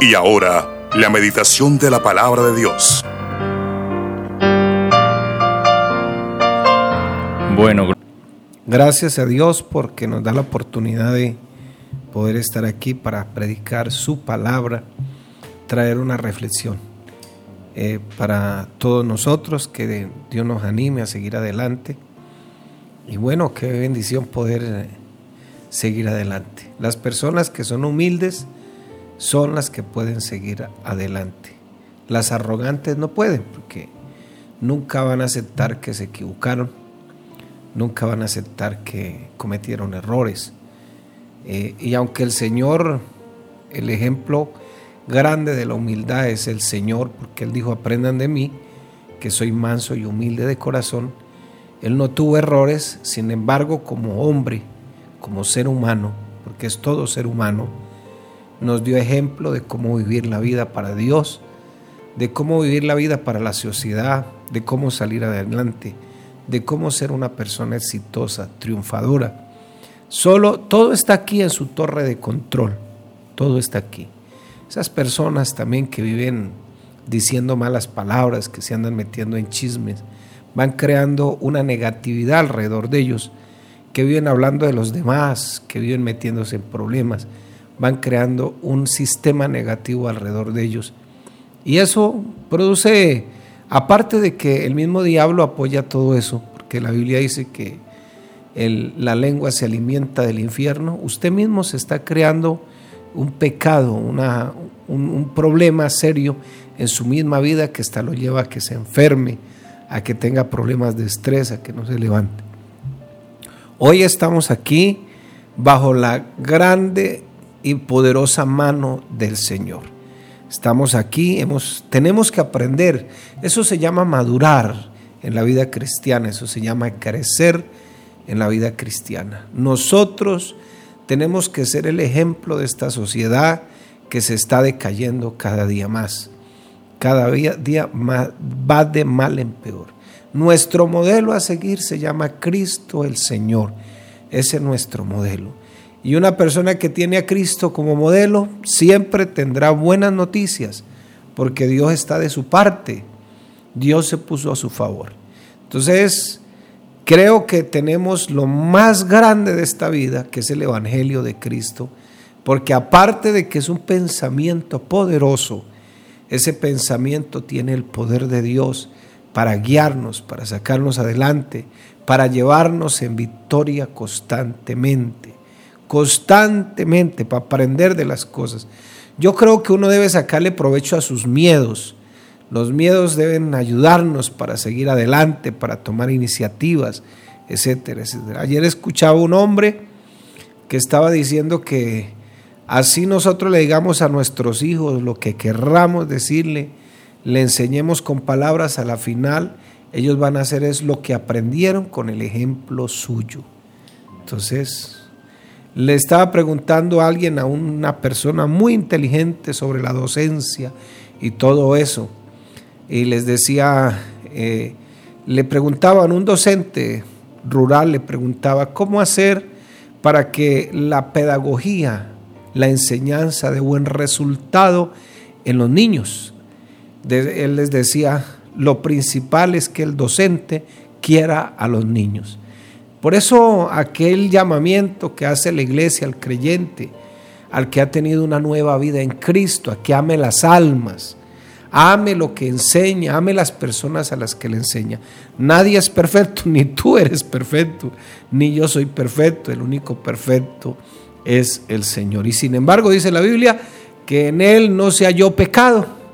Y ahora, la meditación de la palabra de Dios. Bueno, gracias a Dios porque nos da la oportunidad de poder estar aquí para predicar su palabra, traer una reflexión eh, para todos nosotros, que Dios nos anime a seguir adelante. Y bueno, qué bendición poder eh, seguir adelante. Las personas que son humildes son las que pueden seguir adelante. Las arrogantes no pueden porque nunca van a aceptar que se equivocaron, nunca van a aceptar que cometieron errores. Eh, y aunque el Señor, el ejemplo grande de la humildad es el Señor, porque Él dijo, aprendan de mí, que soy manso y humilde de corazón, Él no tuvo errores, sin embargo, como hombre, como ser humano, porque es todo ser humano, nos dio ejemplo de cómo vivir la vida para Dios, de cómo vivir la vida para la sociedad, de cómo salir adelante, de cómo ser una persona exitosa, triunfadora. Solo todo está aquí en su torre de control, todo está aquí. Esas personas también que viven diciendo malas palabras, que se andan metiendo en chismes, van creando una negatividad alrededor de ellos que viven hablando de los demás, que viven metiéndose en problemas, van creando un sistema negativo alrededor de ellos. Y eso produce, aparte de que el mismo diablo apoya todo eso, porque la Biblia dice que la lengua se alimenta del infierno, usted mismo se está creando un pecado, una, un, un, problema serio en su misma vida que hasta lo lleva a que se enferme, a que tenga problemas de estrés, a que no se levante. Hoy estamos aquí bajo la grande y poderosa mano del Señor. Estamos aquí, hemos, tenemos que aprender. Eso se llama madurar en la vida cristiana, eso se llama crecer en la vida cristiana. Nosotros tenemos que ser el ejemplo de esta sociedad que se está decayendo cada día más. Cada día, más, va de mal en peor. Nuestro modelo a seguir se llama Cristo el Señor. Ese es nuestro modelo. Y una persona que tiene a Cristo como modelo siempre tendrá buenas noticias, porque Dios está de su parte. Dios se puso a su favor. Entonces, creo que tenemos lo más grande de esta vida, que es el Evangelio de Cristo, porque aparte de que es un pensamiento poderoso, ese pensamiento tiene el poder de Dios para guiarnos, para sacarnos adelante, para llevarnos en victoria constantemente, constantemente, para aprender de las cosas. Yo creo que uno debe sacarle provecho a sus miedos. Los miedos deben ayudarnos para seguir adelante, para tomar iniciativas, etcétera, etcétera. Ayer escuchaba un hombre que estaba diciendo que así nosotros le digamos a nuestros hijos lo que querramos decirle, le enseñemos con palabras a la final, ellos van a hacer es lo que aprendieron con el ejemplo suyo. Entonces, le estaba preguntando a alguien, a una persona muy inteligente sobre la docencia y todo eso, y les decía, eh, le preguntaban, un docente rural le preguntaba, ¿cómo hacer para que la pedagogía, la enseñanza de buen resultado en los niños? él les decía, lo principal es que el docente quiera a los niños. Por eso aquel llamamiento que hace la iglesia al creyente, al que ha tenido una nueva vida en Cristo, a que ame las almas, ame lo que enseña, ame las personas a las que le enseña. Nadie es perfecto, ni tú eres perfecto, ni yo soy perfecto, el único perfecto es el Señor. Y sin embargo dice la Biblia que en Él no se halló pecado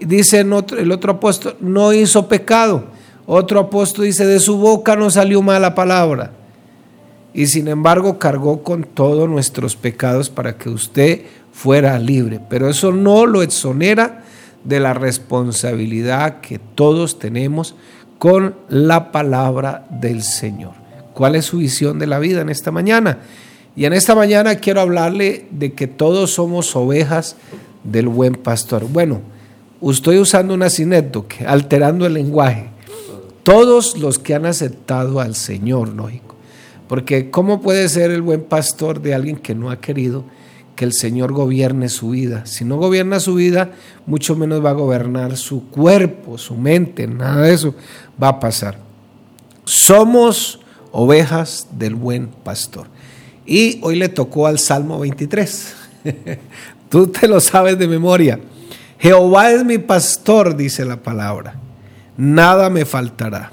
dice el otro apóstol, no hizo pecado. Otro apóstol dice, de su boca no salió mala palabra. Y sin embargo cargó con todos nuestros pecados para que usted fuera libre. Pero eso no lo exonera de la responsabilidad que todos tenemos con la palabra del Señor. ¿Cuál es su visión de la vida en esta mañana? Y en esta mañana quiero hablarle de que todos somos ovejas del buen pastor. Bueno, estoy usando una sinécdoque, alterando el lenguaje. Todos los que han aceptado al Señor, lógico. Porque ¿cómo puede ser el buen pastor de alguien que no ha querido que el Señor gobierne su vida. Si no gobierna su vida, mucho menos va a gobernar su cuerpo, su mente, nada de eso va a pasar. Somos ovejas del buen pastor. Y hoy le tocó al Salmo 23. Tú te lo sabes de memoria. Jehová es mi pastor, dice la palabra. Nada me faltará.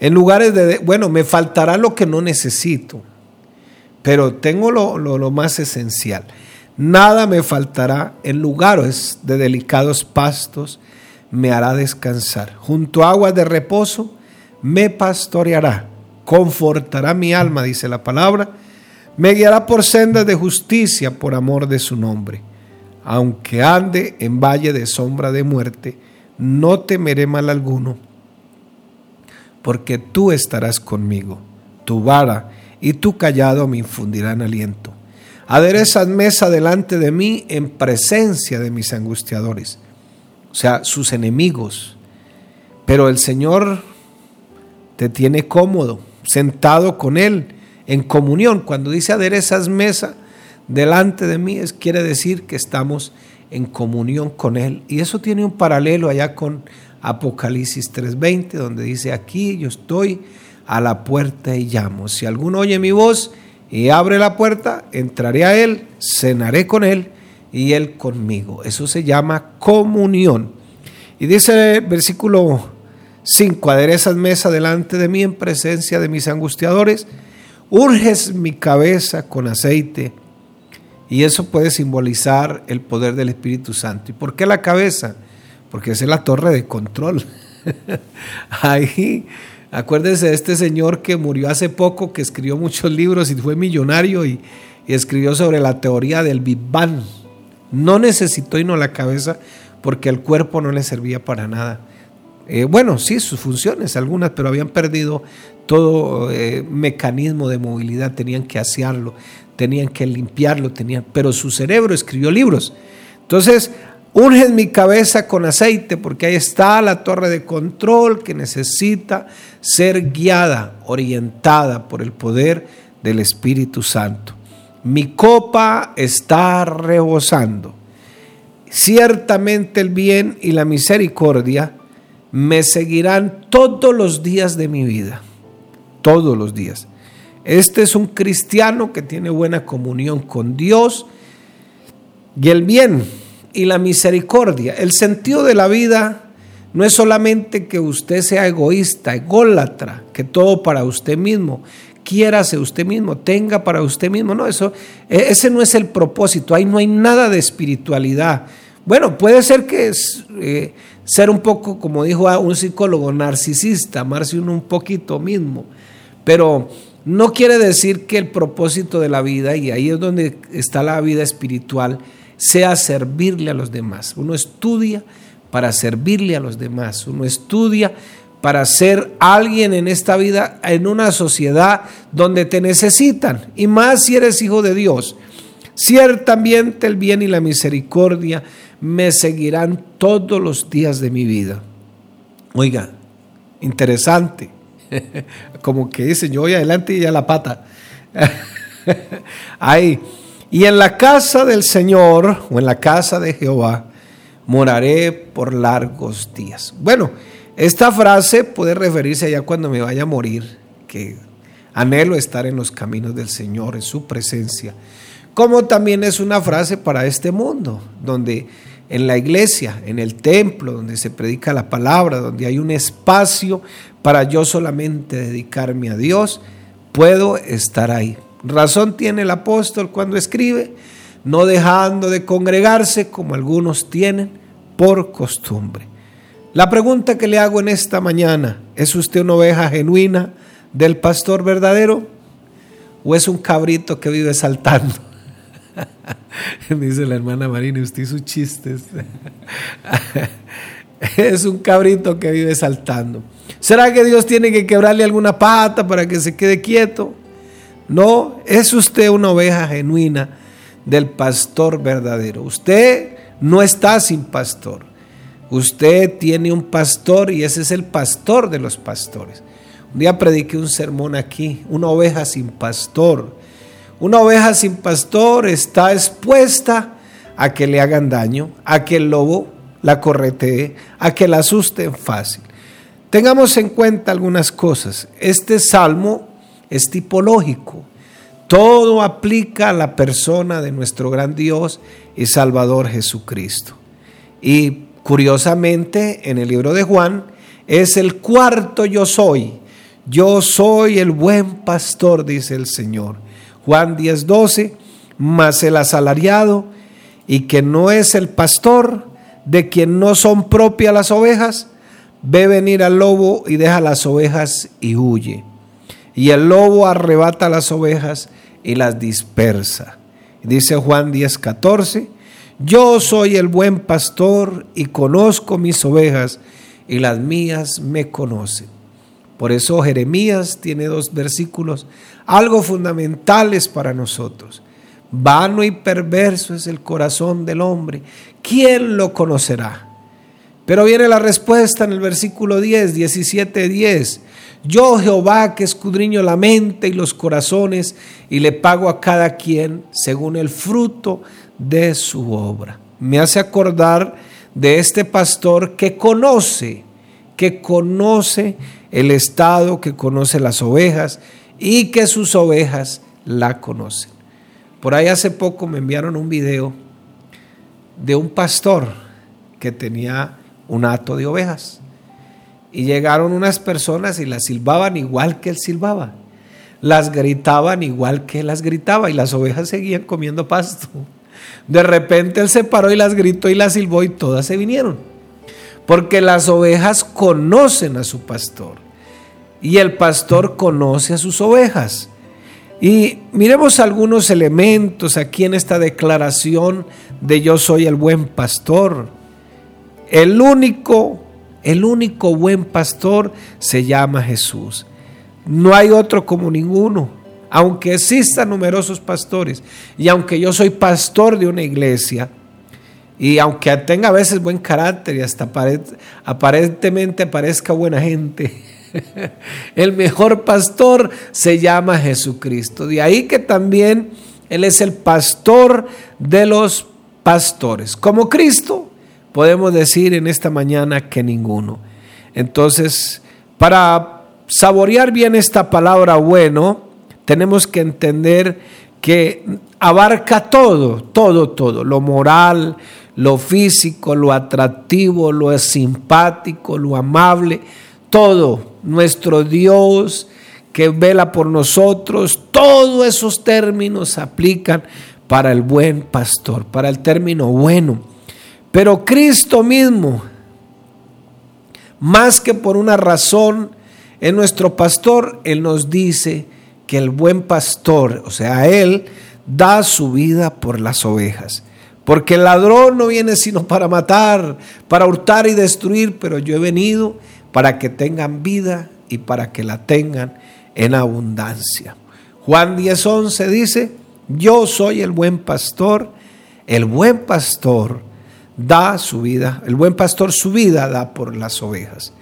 En lugares de, bueno, me faltará lo que no necesito, pero tengo lo, lo más esencial. Nada me faltará en lugares de delicados pastos, me hará descansar. Junto a aguas de reposo, me pastoreará, confortará mi alma, dice la palabra me guiará por sendas de justicia por amor de su nombre. Aunque ande en valle de sombra de muerte, no temeré mal alguno, porque tú estarás conmigo. Tu vara y tu callado me infundirán aliento. Aderezas mesa delante de mí en presencia de mis angustiadores, o sea, sus enemigos. Pero el Señor te tiene cómodo, sentado con Él en comunión. Cuando dice aderezas mesa delante de mí, es, quiere decir que estamos en comunión con Él. Y eso tiene un paralelo allá con Apocalipsis 3:20, donde dice, aquí yo estoy a la puerta y llamo. Si alguno oye mi voz y abre la puerta, entraré a Él, cenaré con Él y Él conmigo. Eso se llama comunión. Y dice el versículo 5, aderezas mesa delante de mí en presencia de mis angustiadores Urges mi cabeza con aceite. Y eso puede simbolizar el poder del Espíritu Santo. ¿Y por qué la cabeza? Porque es la torre de control. Ahí, acuérdense de este señor que murió hace poco, que escribió muchos libros y fue millonario y, escribió sobre la teoría del Big Bang. No necesitó no la cabeza porque el cuerpo no le servía para nada. Eh, bueno, sí, sus funciones, algunas, pero habían perdido todo eh, mecanismo de movilidad, tenían que asearlo, tenían que limpiarlo, tenían, pero su cerebro escribió libros. Entonces, unge mi cabeza con aceite, porque ahí está la torre de control que necesita ser guiada, orientada por el poder del Espíritu Santo. Mi copa está rebosando. Ciertamente el bien y la misericordia me seguirán todos los días de mi vida todos los días. Este es un cristiano que tiene buena comunión con Dios y el bien y la misericordia. El sentido de la vida no es solamente que usted sea egoísta, ególatra, que todo para usted mismo, quiérase usted mismo, tenga para usted mismo. No, eso, e, ese no es el propósito. Ahí no hay nada de espiritualidad. Bueno, puede ser que es, eh, ser un poco, como dijo un psicólogo, narcisista, amarse uno un poquito mismo. Pero no quiere decir que el propósito de la vida, y ahí es donde está la vida espiritual, sea servirle a los demás. Uno estudia para servirle a los demás. Uno estudia para ser alguien en esta vida, en una sociedad donde te necesitan. Y más si eres hijo de Dios. Ciertamente el bien y la misericordia me seguirán todos los días de mi vida. Oiga, interesante. Como que dice, yo voy adelante y ya la pata. Ahí. Y en la casa del Señor o en la casa de Jehová moraré por largos días. Bueno, esta frase puede referirse ya cuando me vaya a morir, que anhelo estar en los caminos del Señor, en su presencia. Como también es una frase para este mundo, donde en la iglesia, en el templo, donde se predica la palabra, donde hay un espacio para yo solamente dedicarme a Dios, puedo estar ahí. Razón tiene el apóstol cuando escribe, no dejando de congregarse como algunos tienen por costumbre. La pregunta que le hago en esta mañana, ¿es usted una oveja genuina del pastor verdadero o es un cabrito que vive saltando? Dice la hermana Marina, usted hizo chistes. es un cabrito que vive saltando. ¿Será que Dios tiene que quebrarle alguna pata para que se quede quieto? No, es usted una oveja genuina del pastor verdadero. Usted no está sin pastor. Usted tiene un pastor y ese es el pastor de los pastores. Un día prediqué un sermón aquí, una oveja sin pastor Una oveja sin pastor está expuesta a que le hagan daño, a que el lobo la corretee, a que la asusten fácil. Tengamos en cuenta algunas cosas. Este salmo es tipológico. Todo aplica a la persona de nuestro gran Dios y Salvador Jesucristo. Y curiosamente, en el libro de Juan, es el cuarto yo soy. Yo soy el buen pastor, dice el Señor. Juan 10, 12, mas el asalariado y que no es el pastor, de quien no son propias las ovejas, ve venir al lobo y deja las ovejas y huye. Y el lobo arrebata las ovejas y las dispersa. Dice Juan 10, 14, yo soy el buen pastor y conozco mis ovejas y las mías me conocen. Por eso Jeremías tiene dos versículos, algo fundamentales para nosotros. Vano y perverso es el corazón del hombre. ¿Quién lo conocerá? Pero viene la respuesta en el versículo 10, 17, 10. Yo Jehová que escudriño la mente y los corazones y le pago a cada quien según el fruto de su obra. Me hace acordar de este pastor que conoce, que conoce el estado, que conoce las ovejas y que sus ovejas la conocen. Por ahí hace poco me enviaron un video de un pastor que tenía un hato de ovejas. Y llegaron unas personas y las silbaban igual que él silbaba. Las gritaban igual que él las gritaba y las ovejas seguían comiendo pasto. De repente él se paró y las gritó y las silbó y todas se vinieron. Porque las ovejas conocen a su pastor y el pastor conoce a sus ovejas. Y miremos algunos elementos aquí en esta declaración de yo soy el buen pastor. El único, el único buen pastor se llama Jesús. No hay otro como ninguno. Aunque existan numerosos pastores y aunque yo soy pastor de una iglesia y aunque tenga a veces buen carácter y hasta aparentemente parezca buena gente, El mejor pastor se llama Jesucristo. De ahí que también Él es el pastor de los pastores. Como Cristo, podemos decir en esta mañana que ninguno. Entonces, para saborear bien esta palabra bueno, tenemos que entender que abarca todo, todo, todo, lo moral, lo físico, lo atractivo, lo simpático, lo amable, todo, nuestro Dios que vela por nosotros, todos esos términos aplican para el buen pastor, para el término bueno. Pero Cristo mismo, más que por una razón, en nuestro pastor, Él nos dice que el buen pastor, o sea, Él da su vida por las ovejas. Porque el ladrón no viene sino para matar, para hurtar y destruir, pero yo he venido para que tengan vida y para que la tengan en abundancia. Juan 10:11 dice, yo soy el buen pastor, el buen pastor da su vida, el buen pastor su vida da por las ovejas.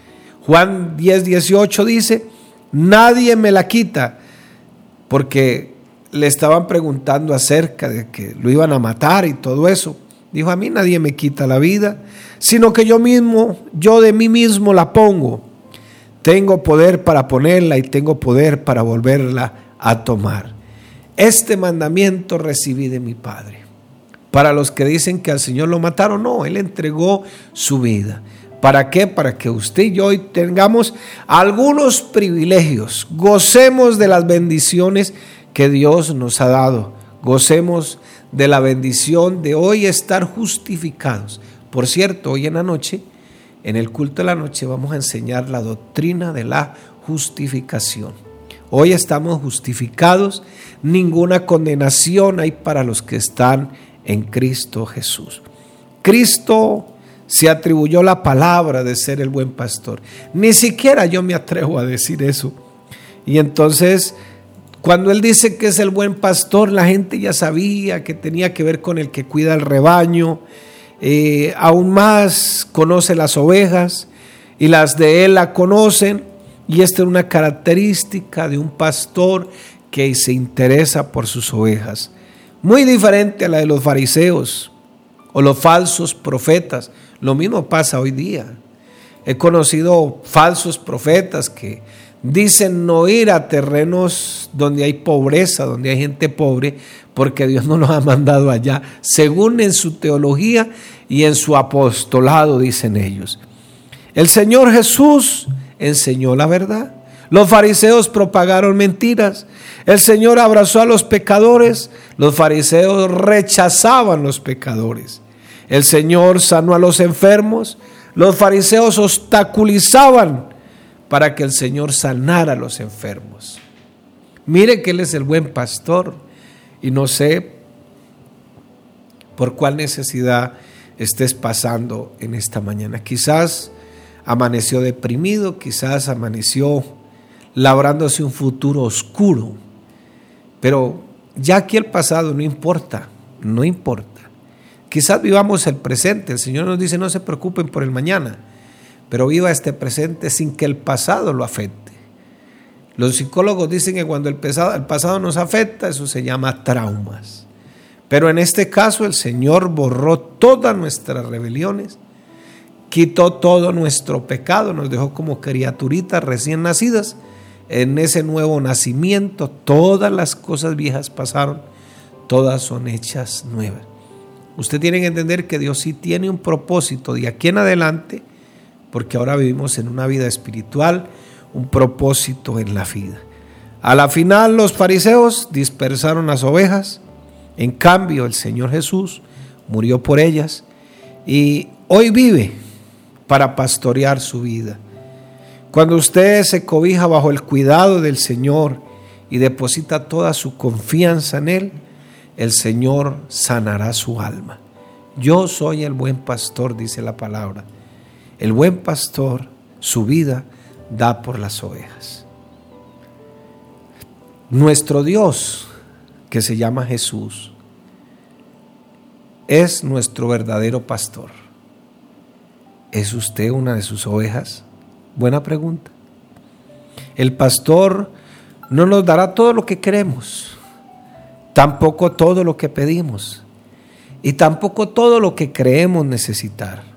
Juan 10:18 dice, nadie me la quita, porque le estaban preguntando acerca de que lo iban a matar y todo eso. Dijo, a mí nadie me quita la vida, sino que yo mismo, yo de mí mismo la pongo. Tengo poder para ponerla y tengo poder para volverla a tomar. Este mandamiento recibí de mi Padre. Para los que dicen que al Señor lo mataron, no, Él entregó su vida. ¿Para qué? Para que usted y yo hoy tengamos algunos privilegios, gocemos de las bendiciones que Dios nos ha dado, gocemos de la bendición de hoy estar justificados. Por cierto, hoy en la noche, en el culto de la noche, vamos a enseñar la doctrina de la justificación. Hoy estamos justificados, ninguna condenación hay para los que están en Cristo Jesús. Cristo se atribuyó la palabra de ser el buen pastor. Ni siquiera yo me atrevo a decir eso. Y entonces cuando él dice que es el buen pastor, la gente ya sabía que tenía que ver con el que cuida el rebaño. Eh, aún más conoce las ovejas y las de él la conocen. Y esta es una característica de un pastor que se interesa por sus ovejas. Muy diferente a la de los fariseos o los falsos profetas. Lo mismo pasa hoy día. He conocido falsos profetas que dicen no ir a terrenos donde hay pobreza, donde hay gente pobre, porque Dios no los ha mandado allá, según en su teología y en su apostolado, dicen ellos. El Señor Jesús enseñó la verdad. Los fariseos propagaron mentiras. El Señor abrazó a los pecadores. Los fariseos rechazaban los pecadores. El Señor sanó a los enfermos. Los fariseos obstaculizaban para que el Señor sanara a los enfermos. Mire que Él es el buen pastor y no sé por cuál necesidad estés pasando en esta mañana. Quizás amaneció deprimido, quizás amaneció labrándose un futuro oscuro, pero ya aquí el pasado no importa, no importa. Quizás vivamos el presente, el Señor nos dice no se preocupen por el mañana, pero viva este presente sin que el pasado lo afecte. Los psicólogos dicen que cuando el pasado, el pasado nos afecta, eso se llama traumas. Pero en este caso el Señor borró todas nuestras rebeliones quitó todo nuestro pecado, nos dejó como criaturitas recién nacidas. En ese nuevo nacimiento todas las cosas viejas pasaron, todas son hechas nuevas. Usted tiene que entender que Dios sí tiene un propósito de aquí en adelante, porque ahora vivimos en una vida espiritual, un propósito en la vida. A la final los fariseos dispersaron las ovejas, en cambio el Señor Jesús murió por ellas y hoy vive para pastorear su vida. Cuando usted se cobija bajo el cuidado del Señor y deposita toda su confianza en Él, el Señor sanará su alma. Yo soy el buen pastor, dice la palabra. El buen pastor su vida da por las ovejas. Nuestro Dios, que se llama Jesús, es nuestro verdadero pastor. ¿Es usted una de sus ovejas? Buena pregunta. El pastor no nos dará todo lo que queremos, tampoco todo lo que pedimos y tampoco todo lo que creemos necesitar.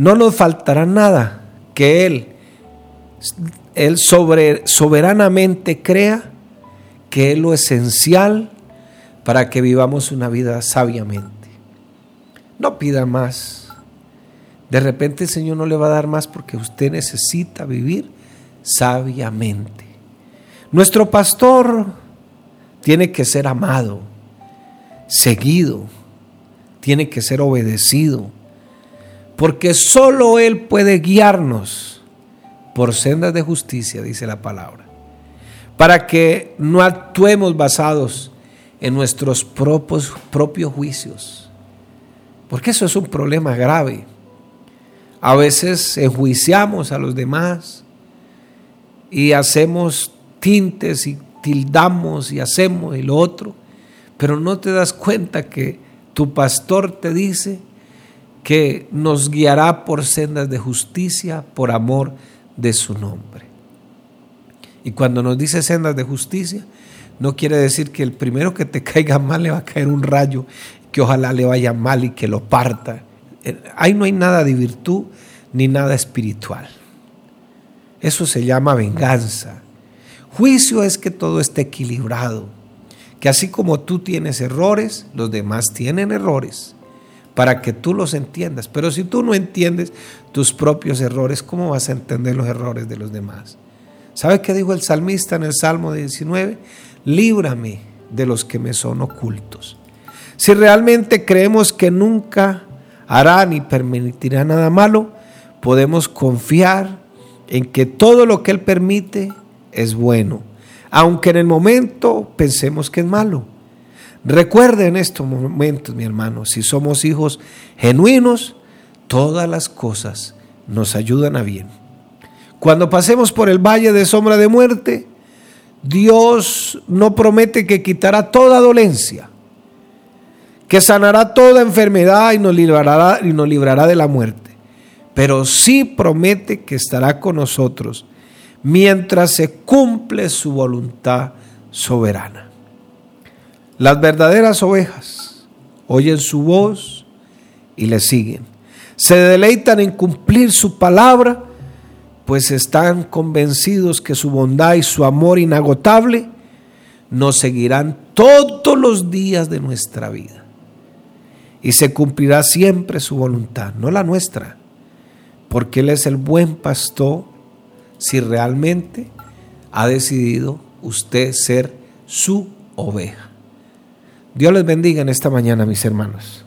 No nos faltará nada que Él, Él soberanamente crea que es lo esencial para que vivamos una vida sabiamente. No pida más de repente el Señor no le va a dar más porque usted necesita vivir sabiamente. Nuestro pastor tiene que ser amado, seguido, tiene que ser obedecido, porque solo Él puede guiarnos por sendas de justicia, dice la palabra, para que no actuemos basados en nuestros propios, propios juicios, porque eso es un problema grave. A veces enjuiciamos a los demás y hacemos tintes y tildamos y hacemos y lo otro, pero no te das cuenta que tu pastor te dice que nos guiará por sendas de justicia, por amor de su nombre. Y cuando nos dice sendas de justicia, no quiere decir que el primero que te caiga mal le va a caer un rayo, que ojalá le vaya mal y que lo parta. Ahí no hay nada de virtud ni nada espiritual. Eso se llama venganza. Juicio es que todo esté equilibrado, que así como tú tienes errores, los demás tienen errores, para que tú los entiendas. Pero si tú no entiendes tus propios errores, ¿cómo vas a entender los errores de los demás? ¿Sabe qué dijo el salmista en el Salmo 19? Líbrame de los que me son ocultos. Si realmente creemos que nunca hará ni permitirá nada malo, podemos confiar en que todo lo que Él permite es bueno, aunque en el momento pensemos que es malo. Recuerde en estos momentos, mi hermano, si somos hijos genuinos, todas las cosas nos ayudan a bien. Cuando pasemos por el valle de sombra de muerte, Dios no promete que quitará toda dolencia, que sanará toda enfermedad y nos librará, y nos librará de la muerte pero sí promete que estará con nosotros mientras se cumple su voluntad soberana. Las verdaderas ovejas oyen su voz y le siguen. Se deleitan en cumplir su palabra, pues están convencidos que su bondad y su amor inagotable nos seguirán todos los días de nuestra vida. Y se cumplirá siempre su voluntad, no la nuestra, porque Él es el buen pastor si realmente ha decidido usted ser su oveja. Dios les bendiga en esta mañana, mis hermanos.